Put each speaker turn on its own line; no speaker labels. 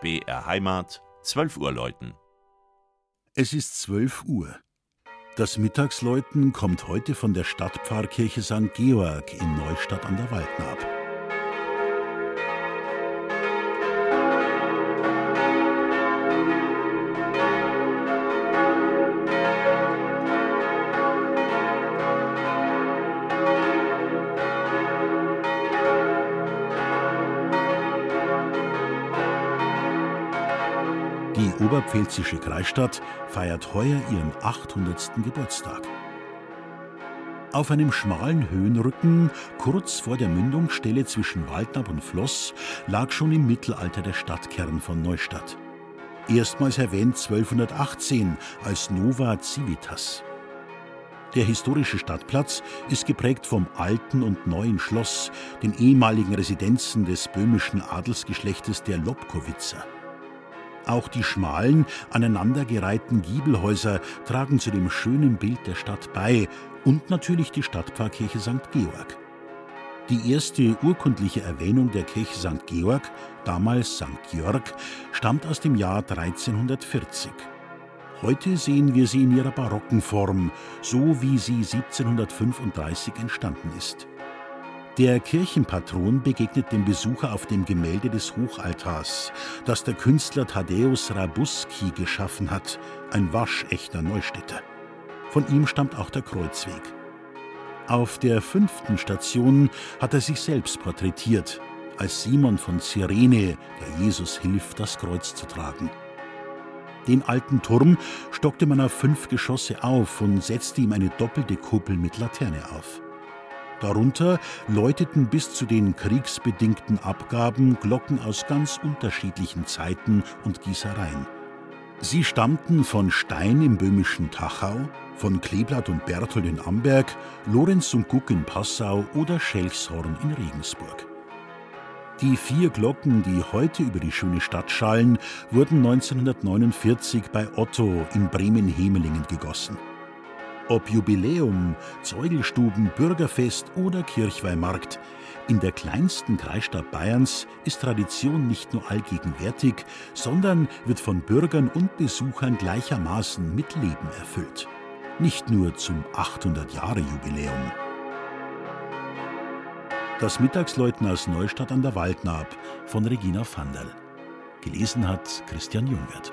BR Heimat, 12 Uhr läuten.
Es ist 12 Uhr. Das Mittagsläuten kommt heute von der Stadtpfarrkirche St. Georg in Neustadt an der Waldnaab. Die oberpfälzische Kreisstadt feiert heuer ihren 800. Geburtstag. Auf einem schmalen Höhenrücken, kurz vor der Mündungsstelle zwischen Waldnab und Floss, lag schon im Mittelalter der Stadtkern von Neustadt. Erstmals erwähnt 1218 als Nova Civitas. Der historische Stadtplatz ist geprägt vom alten und neuen Schloss, den ehemaligen Residenzen des böhmischen Adelsgeschlechtes der Lobkowitzer. Auch die schmalen, aneinandergereihten Giebelhäuser tragen zu dem schönen Bild der Stadt bei und natürlich die Stadtpfarrkirche St. Georg. Die erste urkundliche Erwähnung der Kirche St. Georg, damals St. Georg, stammt aus dem Jahr 1340. Heute sehen wir sie in ihrer barocken Form, so wie sie 1735 entstanden ist. Der Kirchenpatron begegnet dem Besucher auf dem Gemälde des Hochaltars, das der Künstler Tadeusz Rabuski geschaffen hat, ein waschechter Neustädter. Von ihm stammt auch der Kreuzweg. Auf der fünften Station hat er sich selbst porträtiert, als Simon von Cyrene, der Jesus hilft, das Kreuz zu tragen. Den alten Turm stockte man auf fünf Geschosse auf und setzte ihm eine doppelte Kuppel mit Laterne auf. Darunter läuteten bis zu den kriegsbedingten Abgaben Glocken aus ganz unterschiedlichen Zeiten und Gießereien. Sie stammten von Stein im böhmischen Tachau, von Kleeblatt und Berthold in Amberg, Lorenz und Guck in Passau oder Schelchshorn in Regensburg. Die vier Glocken, die heute über die schöne Stadt schallen, wurden 1949 bei Otto in Bremen-Hemelingen gegossen. Ob Jubiläum, Zeugelstuben, Bürgerfest oder Kirchweihmarkt, in der kleinsten Kreisstadt Bayerns ist Tradition nicht nur allgegenwärtig, sondern wird von Bürgern und Besuchern gleichermaßen mit Leben erfüllt. Nicht nur zum 800-Jahre-Jubiläum. Das Mittagsläuten aus Neustadt an der Waldnaab von Regina Vandal. Gelesen hat Christian Jungwirth.